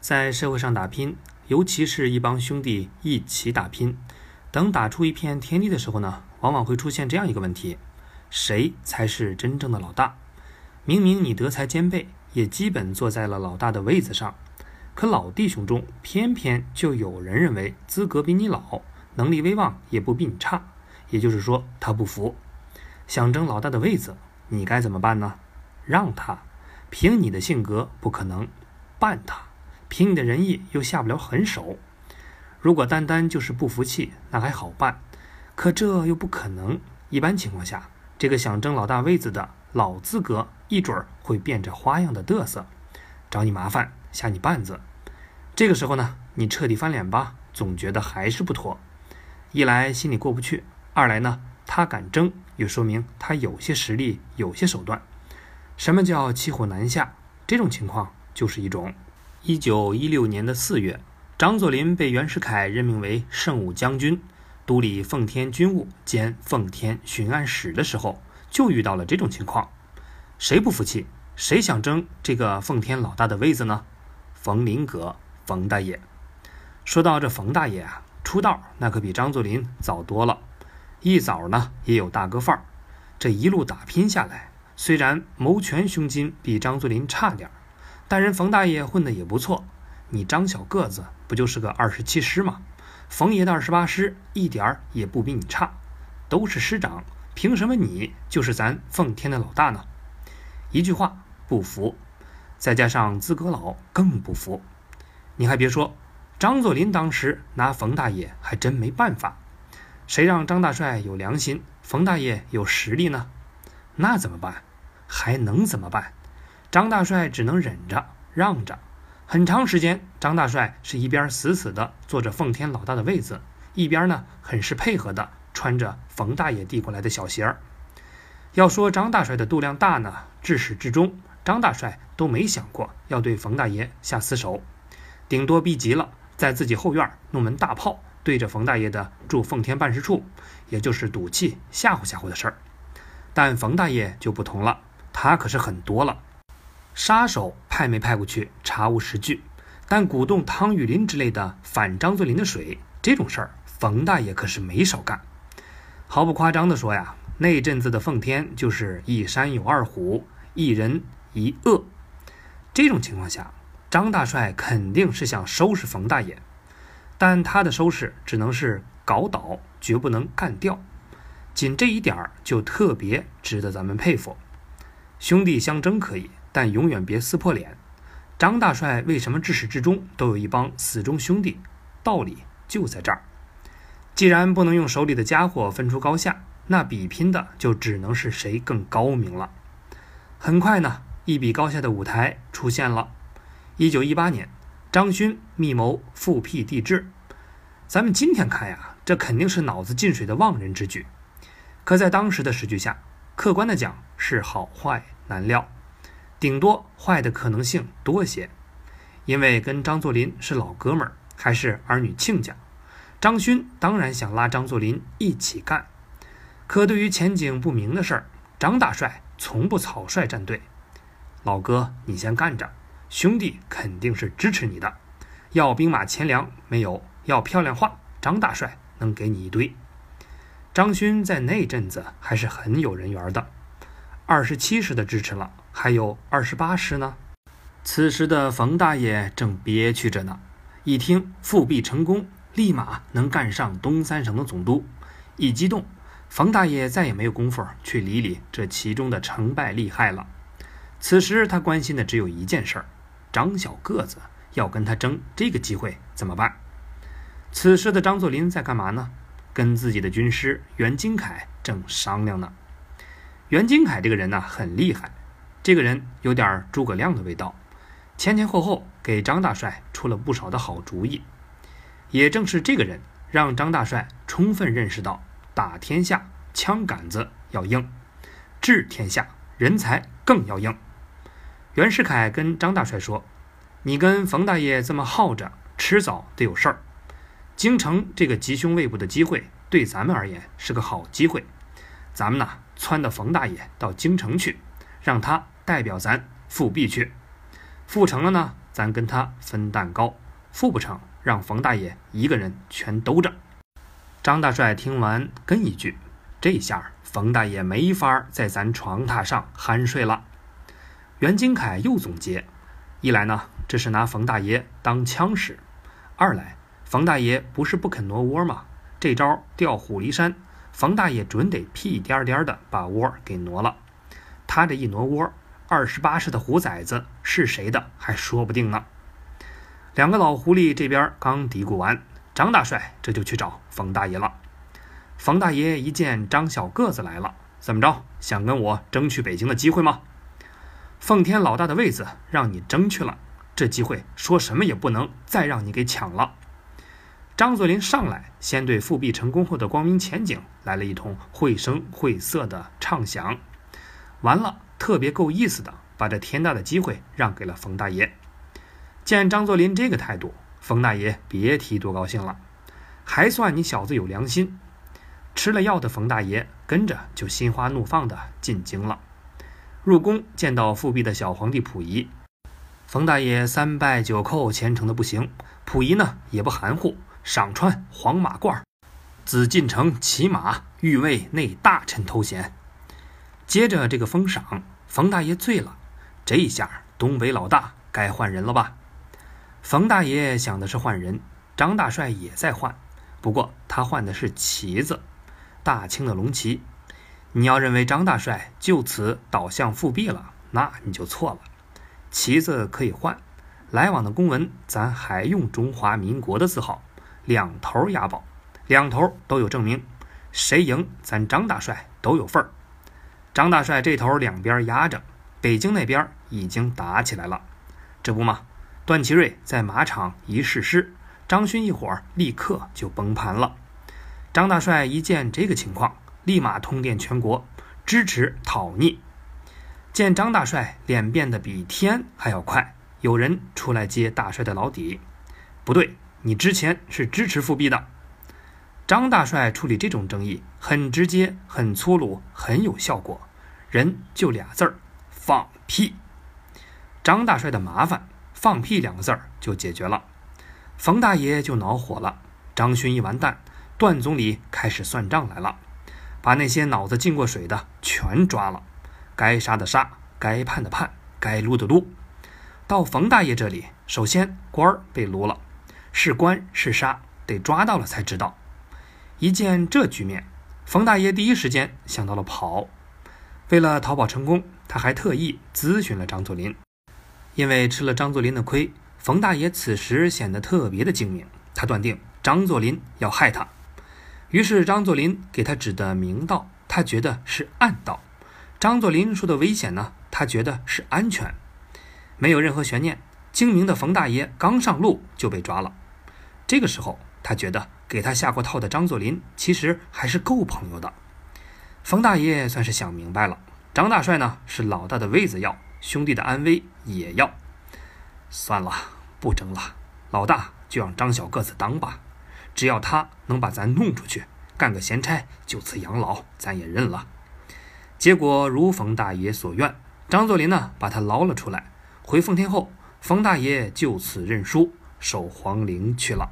在社会上打拼，尤其是一帮兄弟一起打拼，等打出一片天地的时候呢，往往会出现这样一个问题：谁才是真正的老大？明明你德才兼备，也基本坐在了老大的位子上，可老弟兄中偏偏就有人认为资格比你老，能力威望也不比你差，也就是说他不服，想争老大的位子，你该怎么办呢？让他，凭你的性格不可能；办他，凭你的仁义又下不了狠手。如果单单就是不服气，那还好办，可这又不可能。一般情况下，这个想争老大位子的老资格，一准儿会变着花样的嘚瑟，找你麻烦，下你绊子。这个时候呢，你彻底翻脸吧，总觉得还是不妥。一来心里过不去，二来呢，他敢争，又说明他有些实力，有些手段。什么叫骑虎难下？这种情况就是一种。一九一六年的四月，张作霖被袁世凯任命为圣武将军，督理奉天军务兼奉天巡按使的时候，就遇到了这种情况。谁不服气？谁想争这个奉天老大的位子呢？冯麟阁，冯大爷。说到这冯大爷啊，出道那可比张作霖早多了，一早呢也有大哥范儿。这一路打拼下来。虽然谋权胸襟比张作霖差点儿，但人冯大爷混得也不错。你张小个子不就是个二十七师吗？冯爷的二十八师一点儿也不比你差，都是师长，凭什么你就是咱奉天的老大呢？一句话不服，再加上资格老更不服。你还别说，张作霖当时拿冯大爷还真没办法。谁让张大帅有良心，冯大爷有实力呢？那怎么办？还能怎么办？张大帅只能忍着让着。很长时间，张大帅是一边死死的坐着奉天老大的位子，一边呢很是配合的穿着冯大爷递过来的小鞋儿。要说张大帅的度量大呢，至始至终，张大帅都没想过要对冯大爷下死手，顶多逼急了，在自己后院弄门大炮对着冯大爷的驻奉天办事处，也就是赌气吓唬吓唬的事儿。但冯大爷就不同了。他可是很多了，杀手派没派过去，查无实据。但鼓动汤玉麟之类的反张作霖的水，这种事儿，冯大爷可是没少干。毫不夸张地说呀，那阵子的奉天就是一山有二虎，一人一恶。这种情况下，张大帅肯定是想收拾冯大爷，但他的收拾只能是搞倒，绝不能干掉。仅这一点儿就特别值得咱们佩服。兄弟相争可以，但永远别撕破脸。张大帅为什么至始至终都有一帮死忠兄弟？道理就在这儿。既然不能用手里的家伙分出高下，那比拼的就只能是谁更高明了。很快呢，一比高下的舞台出现了。一九一八年，张勋密谋复辟帝制。咱们今天看呀，这肯定是脑子进水的妄人之举。可在当时的时局下，客观的讲。是好坏难料，顶多坏的可能性多些，因为跟张作霖是老哥们儿，还是儿女亲家，张勋当然想拉张作霖一起干。可对于前景不明的事儿，张大帅从不草率站队。老哥，你先干着，兄弟肯定是支持你的。要兵马钱粮没有，要漂亮话，张大帅能给你一堆。张勋在那阵子还是很有人缘的。二十七师的支持了，还有二十八师呢。此时的冯大爷正憋屈着呢，一听复辟成功，立马能干上东三省的总督，一激动，冯大爷再也没有功夫去理理这其中的成败利害了。此时他关心的只有一件事儿：张小个子要跟他争这个机会怎么办？此时的张作霖在干嘛呢？跟自己的军师袁金凯正商量呢。袁金凯这个人呢很厉害，这个人有点诸葛亮的味道，前前后后给张大帅出了不少的好主意。也正是这个人，让张大帅充分认识到打天下枪杆子要硬，治天下人才更要硬。袁世凯跟张大帅说：“你跟冯大爷这么耗着，迟早得有事儿。京城这个吉凶未卜的机会，对咱们而言是个好机会。咱们呢？”撺掇冯大爷到京城去，让他代表咱复辟去。复成了呢，咱跟他分蛋糕；复不成，让冯大爷一个人全兜着。张大帅听完，跟一句：“这下冯大爷没法在咱床榻上酣睡了。”袁金凯又总结：一来呢，这是拿冯大爷当枪使；二来，冯大爷不是不肯挪窝吗？这招调虎离山，冯大爷准得屁颠颠的把窝给挪了。他这一挪窝，二十八世的虎崽子是谁的还说不定呢。两个老狐狸这边刚嘀咕完，张大帅这就去找冯大爷了。冯大爷一见张小个子来了，怎么着？想跟我争取北京的机会吗？奉天老大的位子让你争去了，这机会说什么也不能再让你给抢了。张作霖上来，先对复辟成功后的光明前景来了一通绘声绘色的畅想，完了，特别够意思的，把这天大的机会让给了冯大爷。见张作霖这个态度，冯大爷别提多高兴了，还算你小子有良心。吃了药的冯大爷跟着就心花怒放的进京了。入宫见到复辟的小皇帝溥仪，冯大爷三拜九叩，虔诚的不行。溥仪呢也不含糊，赏穿黄马褂，紫禁城骑马，御卫内大臣头衔。接着这个封赏，冯大爷醉了。这一下东北老大该换人了吧？冯大爷想的是换人，张大帅也在换，不过他换的是旗子，大清的龙旗。你要认为张大帅就此倒向复辟了，那你就错了。旗子可以换，来往的公文咱还用中华民国的字号，两头押宝，两头都有证明，谁赢咱张大帅都有份儿。张大帅这头两边压着，北京那边已经打起来了，这不嘛？段祺瑞在马场一试师，张勋一伙立刻就崩盘了。张大帅一见这个情况。立马通电全国，支持讨逆。见张大帅脸变得比天还要快，有人出来接大帅的老底。不对，你之前是支持复辟的。张大帅处理这种争议很直接、很粗鲁、很有效果，人就俩字儿：放屁。张大帅的麻烦，放屁两个字儿就解决了。冯大爷就恼火了，张勋一完蛋，段总理开始算账来了。把那些脑子进过水的全抓了，该杀的杀，该判的判，该撸的撸。到冯大爷这里，首先官儿被撸了，是官是杀，得抓到了才知道。一见这局面，冯大爷第一时间想到了跑。为了逃跑成功，他还特意咨询了张作霖。因为吃了张作霖的亏，冯大爷此时显得特别的精明。他断定张作霖要害他。于是张作霖给他指的明道，他觉得是暗道；张作霖说的危险呢，他觉得是安全。没有任何悬念，精明的冯大爷刚上路就被抓了。这个时候，他觉得给他下过套的张作霖其实还是够朋友的。冯大爷算是想明白了，张大帅呢是老大的位子要，兄弟的安危也要。算了，不争了，老大就让张小个子当吧。只要他能把咱弄出去，干个闲差，就此养老，咱也认了。结果如冯大爷所愿，张作霖呢把他捞了出来。回奉天后，冯大爷就此认输，守皇陵去了。